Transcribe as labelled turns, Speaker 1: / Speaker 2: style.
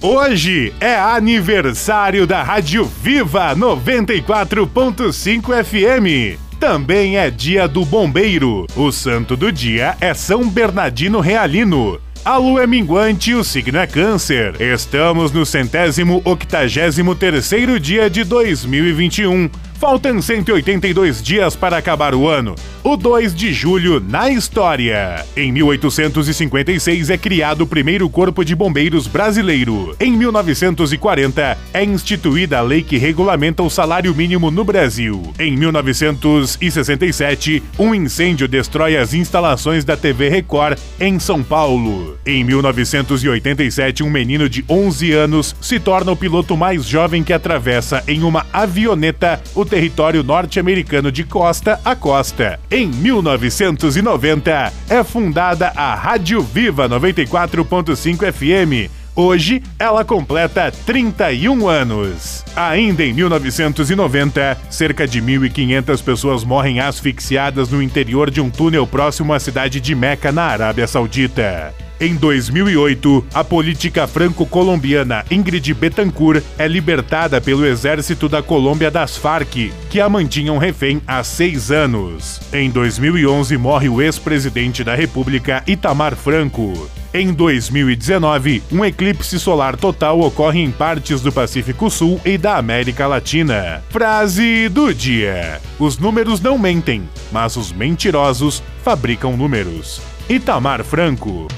Speaker 1: Hoje é aniversário da Rádio Viva 94.5 FM. Também é dia do bombeiro. O santo do dia é São Bernardino Realino. A lua é minguante e o signo é câncer. Estamos no centésimo octagésimo terceiro dia de 2021. Faltam 182 dias para acabar o ano. O 2 de julho na história. Em 1856 é criado o primeiro Corpo de Bombeiros brasileiro. Em 1940 é instituída a lei que regulamenta o salário mínimo no Brasil. Em 1967, um incêndio destrói as instalações da TV Record em São Paulo. Em 1987, um menino de 11 anos se torna o piloto mais jovem que atravessa em uma avioneta o território norte-americano de costa a costa. Em 1990, é fundada a Rádio Viva 94.5 FM. Hoje, ela completa 31 anos. Ainda em 1990, cerca de 1.500 pessoas morrem asfixiadas no interior de um túnel próximo à cidade de Meca, na Arábia Saudita. Em 2008, a política franco-colombiana Ingrid Betancourt é libertada pelo exército da Colômbia das Farc, que a mantinham refém há seis anos. Em 2011, morre o ex-presidente da República Itamar Franco. Em 2019, um eclipse solar total ocorre em partes do Pacífico Sul e da América Latina. Frase do dia: Os números não mentem, mas os mentirosos fabricam números. Itamar Franco.